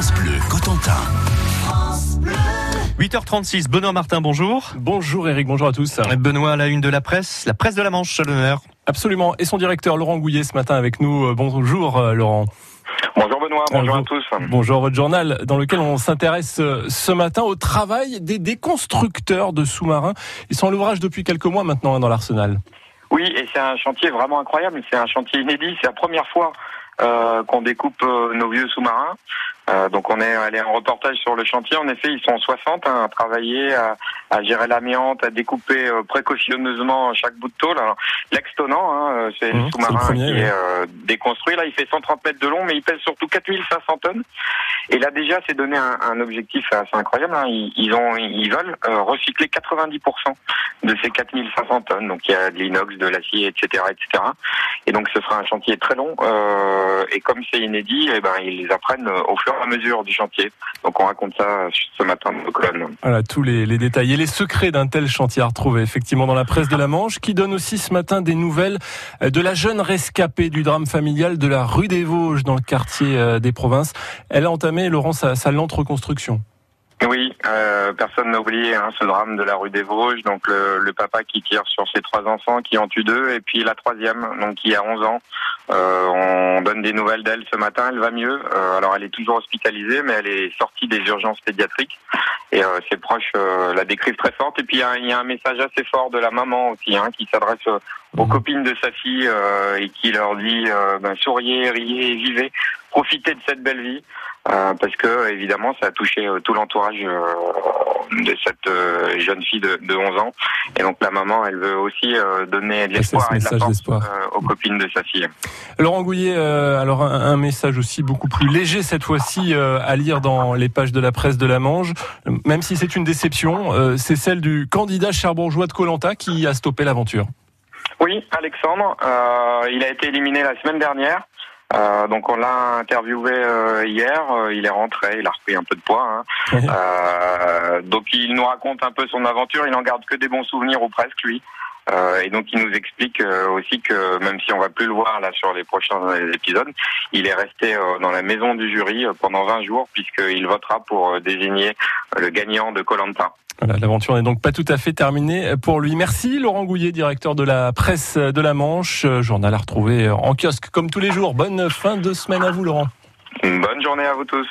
France Bleu Cotentin. 8h36, Benoît Martin, bonjour. Bonjour Eric, bonjour à tous. Benoît à la une de la presse, la presse de la Manche à l'honneur. Absolument, et son directeur Laurent Gouillet ce matin avec nous. Euh, Bonjour euh, Laurent. Bonjour Benoît, bonjour à tous. Bonjour votre journal dans lequel on s'intéresse euh, ce matin au travail des déconstructeurs de sous-marins. Ils sont à l'ouvrage depuis quelques mois maintenant hein, dans l'arsenal. Oui, et c'est un chantier vraiment incroyable, c'est un chantier inédit, c'est la première fois qu'on découpe euh, nos vieux sous-marins. Euh, donc on est allé en reportage sur le chantier. En effet, ils sont 60 hein, à travailler, à, à gérer l'amiante, à découper euh, précautionneusement chaque bout de tôle. Alors, L'ex-tonnant, hein, euh, c'est Mmh, le sous-marin qui est euh, déconstruit. Là, il fait 130 mètres de long, mais il pèse surtout 4500 tonnes. Et là, déjà, c'est donné un, un objectif assez incroyable. hein. Ils, ont, ils veulent euh, recycler 90% de ces 4500 tonnes. Donc, il y a de l'inox, de l'acier, etc., etc. Et donc, ce sera un chantier très long. euh, et comme c'est inédit, eh ben, ils les apprennent euh, au fur et à mesure du chantier. Donc, on raconte ça ce matin dans nos. Voilà tous les, les détails et les secrets d'un tel chantier à retrouver effectivement dans la presse de la Manche qui donne aussi ce matin des nouvelles euh, de la jeune rescapée du drame familial de la rue des Vosges dans le quartier euh, des provinces. Elle a entamé, Laurent, sa, sa lente reconstruction. Oui, euh, personne n'a oublié hein, ce drame de la rue des Vosges. Donc le, le papa qui tire sur ses trois enfants, qui en tue deux, et puis la troisième, donc qui a 11 ans. Euh, on donne des nouvelles d'elle ce matin. Elle va mieux. Euh, alors elle est toujours hospitalisée, mais elle est sortie des urgences pédiatriques. Et ses proches la décrivent très forte. Et puis il y a, il y a un message assez fort de la maman aussi, hein, qui s'adresse aux Mhm. copines de sa fille et qui leur dit ben, souriez, riez, vivez, profitez de cette belle vie. Euh, parce que évidemment ça a touché euh, tout l'entourage euh, de cette jeune fille de, de 11 ans et donc la maman elle veut aussi donner de l'espoir et de la message force d'espoir. aux copines de sa fille. Laurent Gouillet, alors un, un message aussi beaucoup plus léger cette fois-ci à lire dans les pages de la presse de la Manche, même si c'est une déception, c'est celle du candidat cherbourgeois de Colanta qui a stoppé l'aventure. Oui, Alexandre, euh, il a été éliminé la semaine dernière. Euh, donc on l'a interviewé euh, hier, euh, il est rentré, il a repris un peu de poids. hein. Euh, donc il nous raconte un peu son aventure, il en garde que des bons souvenirs ou presque lui. Euh, et donc il nous explique euh, aussi que même si on va plus le voir là sur les prochains épisodes, il est resté euh, dans la maison du jury pendant 20 jours puisqu'il votera pour désigner le gagnant de Colanta. Voilà, l'aventure n'est donc pas tout à fait terminée pour lui. Merci Laurent Gouillet, directeur de la presse de la Manche, journal à retrouver en kiosque comme tous les jours. Bonne fin de semaine à vous Laurent. Bonne journée à vous tous.